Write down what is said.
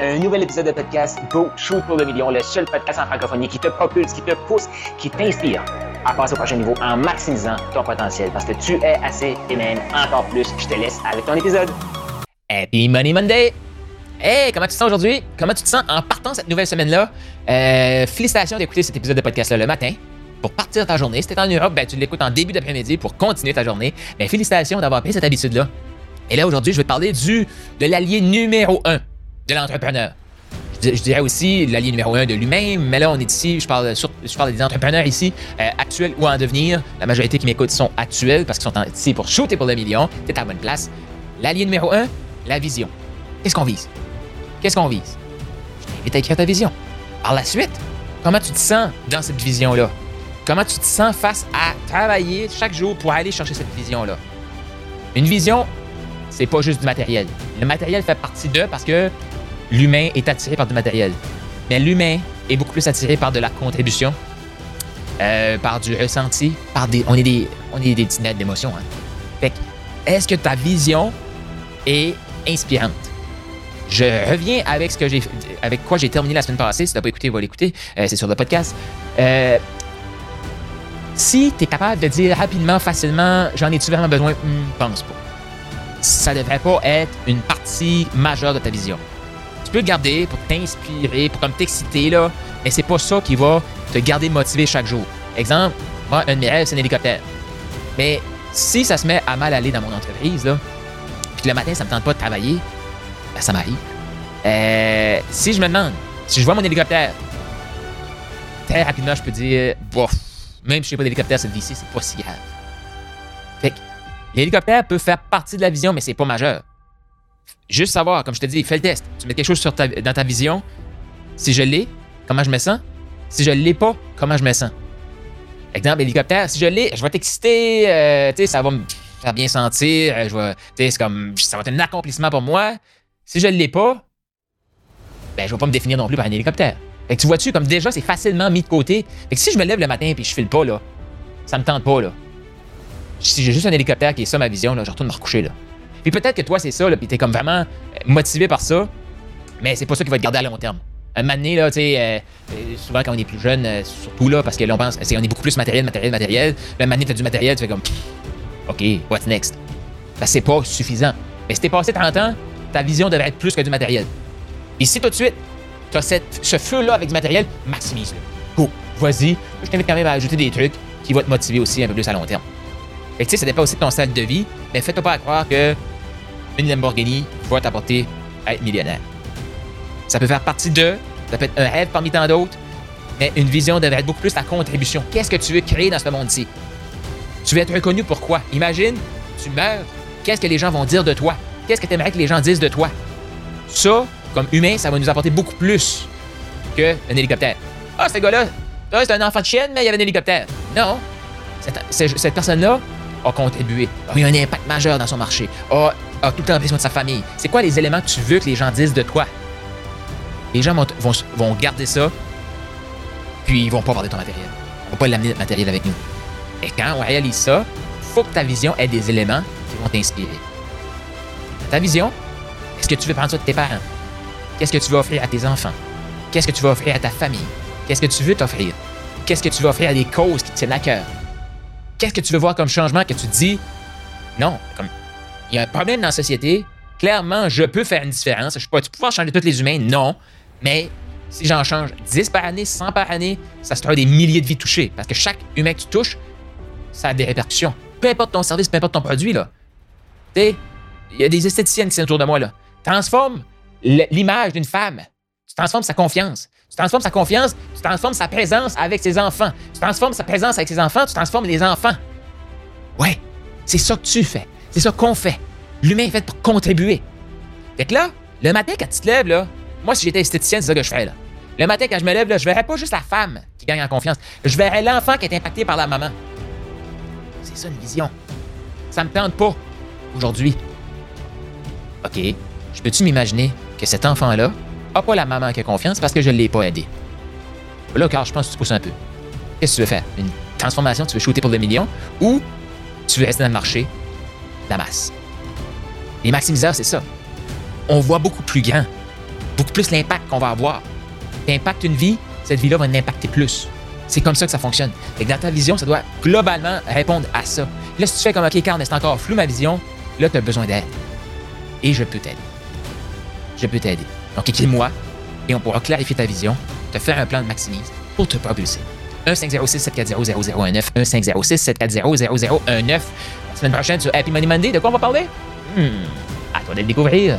Un nouvel épisode de podcast Go Shoot pour le million, le seul podcast en francophonie qui te propulse, qui te pousse, qui t'inspire à passer au prochain niveau en maximisant ton potentiel parce que tu es assez et même encore plus. Je te laisse avec ton épisode. Happy Money Monday! Hey, comment tu te sens aujourd'hui? Comment tu te sens en partant cette nouvelle semaine-là? Euh, félicitations d'écouter cet épisode de podcast-là le matin pour partir ta journée. Si t'es en Europe, ben, tu l'écoutes en début d'après-midi pour continuer ta journée. Mais félicitations d'avoir pris cette habitude-là. Et là, aujourd'hui, je vais te parler du, de l'allié numéro 1 de l'entrepreneur. Je, dirais aussi l'allié numéro un de lui-même, mais là, on est ici, je parle, je parle des entrepreneurs ici, euh, actuels ou en devenir. La majorité qui m'écoutent sont actuels parce qu'ils sont ici pour shooter pour le million. T'es à la bonne place. L'allié numéro un, la vision. Qu'est-ce qu'on vise? Qu'est-ce qu'on vise? Je t'invite à écrire ta vision. Par la suite, comment tu te sens dans cette vision-là? Comment tu te sens face à travailler chaque jour pour aller chercher cette vision-là? Une vision, c'est pas juste du matériel. Le matériel fait partie d'eux parce que l'humain est attiré par du matériel. Mais l'humain est beaucoup plus attiré par de la contribution, euh, par du ressenti, par des. On est des, on est des petits nets d'émotions. Hein. Fait est-ce que ta vision est inspirante? Je reviens avec ce que j'ai, avec quoi j'ai terminé la semaine passée. Si tu n'as pas écouté, va l'écouter. Euh, c'est sur le podcast. Euh, si tu es capable de dire rapidement, facilement, j'en ai-tu vraiment besoin? Hmm, pense pas. Ça devrait pas être une partie majeure de ta vision peux le garder pour t'inspirer, pour comme t'exciter, là, mais c'est pas ça qui va te garder motivé chaque jour. Exemple, moi, un de mes rêves, c'est un hélicoptère. Mais si ça se met à mal aller dans mon entreprise, là, puis le matin, ça me tente pas de travailler, ben, ça m'arrive. Euh, si je me demande, si je vois mon hélicoptère, très rapidement, je peux dire, bof, même si je sais pas d'hélicoptère cette vie-ci, c'est pas si grave. Fait que l'hélicoptère peut faire partie de la vision, mais c'est pas majeur. Juste savoir, comme je te dis, fais le test. Tu mets quelque chose sur dans ta vision. Si je l'ai, comment je me sens? Si je l'ai pas, comment je me sens? Exemple, hélicoptère, si je l'ai, je vais t'exciter, euh, tu sais, ça va me faire bien sentir, euh, je vais, comme, ça va être un accomplissement pour moi. Si je ne l'ai pas, ben, je vais pas me définir non plus par un hélicoptère. Fait que tu vois-tu, comme déjà, c'est facilement mis de côté. Fait si je me lève le matin et je file pas, là, ça me tente pas, là. Si j'ai juste un hélicoptère qui est ça ma vision, là, je retourne me recoucher, là. Puis peut-être que toi, c'est ça, là, puis t'es comme vraiment euh, motivé par ça, mais c'est pas ça qui va te garder à long terme. Un moment donné, là, tu sais, euh, euh, souvent quand on est plus jeune, surtout là, parce que là, on pense, c'est, on est beaucoup plus matériel, matériel, matériel. Le un moment donné, t'as du matériel, tu fais comme, OK, what's next? Ben, c'est pas suffisant. Mais si t'es passé 30 ans, ta vision devrait être plus que du matériel. Et si tout de suite, t'as ce feu-là avec du matériel, maximise-le. Go, vas-y. Je t'invite quand même à ajouter des trucs qui vont te motiver aussi un peu plus à long terme. Que, tu sais, ça dépend aussi de ton style de vie, mais fais-toi pas croire que une Lamborghini va t'apporter à être millionnaire. Ça peut faire partie de, ça peut être un rêve parmi tant d'autres, mais une vision devrait être beaucoup plus la contribution. Qu'est-ce que tu veux créer dans ce monde-ci? Tu veux être reconnu pour quoi? Imagine, tu meurs, qu'est-ce que les gens vont dire de toi? Qu'est-ce que tu aimerais que les gens disent de toi? Ça, comme humain, ça va nous apporter beaucoup plus qu'un hélicoptère. Ah, ce gars-là, c'est un enfant de chienne, mais il y avait un hélicoptère. Non. Cette personne-là a contribué, a eu un impact majeur dans son marché, a tout le temps de sa famille. C'est quoi les éléments que tu veux que les gens disent de toi? Les gens vont, vont, garder ça, puis ils vont pas avoir de ton matériel. Ils vont pas l'amener de matériel avec nous. Et quand on réalise ça, faut que ta vision ait des éléments qui vont t'inspirer. Ta vision, est-ce que tu veux prendre ça de tes parents? Qu'est-ce que tu veux offrir à tes enfants? Qu'est-ce que tu veux offrir à ta famille? Qu'est-ce que tu veux t'offrir? Qu'est-ce que tu veux offrir à des causes qui te tiennent à cœur? Qu'est-ce que tu veux voir comme changement que tu dis, non, il y a un problème dans la société. Clairement, je peux faire une différence. Je peux pouvoir changer tous les humains, non. Mais si j'en change 10 par année, 100 par année, ça sera des milliers de vies touchées. Parce que chaque humain que tu touches, ça a des répercussions. Peu importe ton service, peu importe ton produit, là. Tu il y a des esthéticiennes qui sont autour de moi. Transforme l'image d'une femme. Tu transformes sa confiance. Tu transformes sa confiance, tu transformes sa présence avec ses enfants. Tu transformes sa présence avec ses enfants, tu transformes les enfants. Ouais, c'est ça que tu fais. C'est ça qu'on fait. L'humain est fait pour contribuer. Fait que là, le matin, quand tu te lèves, là, moi, si j'étais esthéticienne, c'est ça que je ferais, là. Le matin, quand je me lève, là, je verrais pas juste la femme qui gagne en confiance. Je verrais l'enfant qui est impacté par la maman. C'est ça une vision. Ça me tente pas aujourd'hui. OK, je peux-tu m'imaginer que cet enfant-là a pas la maman qui a confiance parce que je ne l'ai pas aidé? Là, car je pense que tu pousses un peu. Qu'est-ce que tu veux faire? Une transformation, tu veux shooter pour le million ou tu veux rester dans le marché? La masse. Les maximiseurs, c'est ça. On voit beaucoup plus grand. beaucoup plus l'impact qu'on va avoir. Tu impactes une vie, cette vie-là va en impacter plus. C'est comme ça que ça fonctionne. Et dans ta vision, ça doit globalement répondre à ça. Là, si tu fais comme OK, Carl, c'est encore flou ma vision, là, tu as besoin d'aide. Et je peux t'aider. Je peux t'aider. Donc, écris-moi et on pourra clarifier ta vision, te faire un plan de maximise pour te propulser. 1-506-740-0019. 1-506-740-0019. La semaine prochaine sur Happy Money Monday, de quoi on va parler? Hmm, à toi de le découvrir.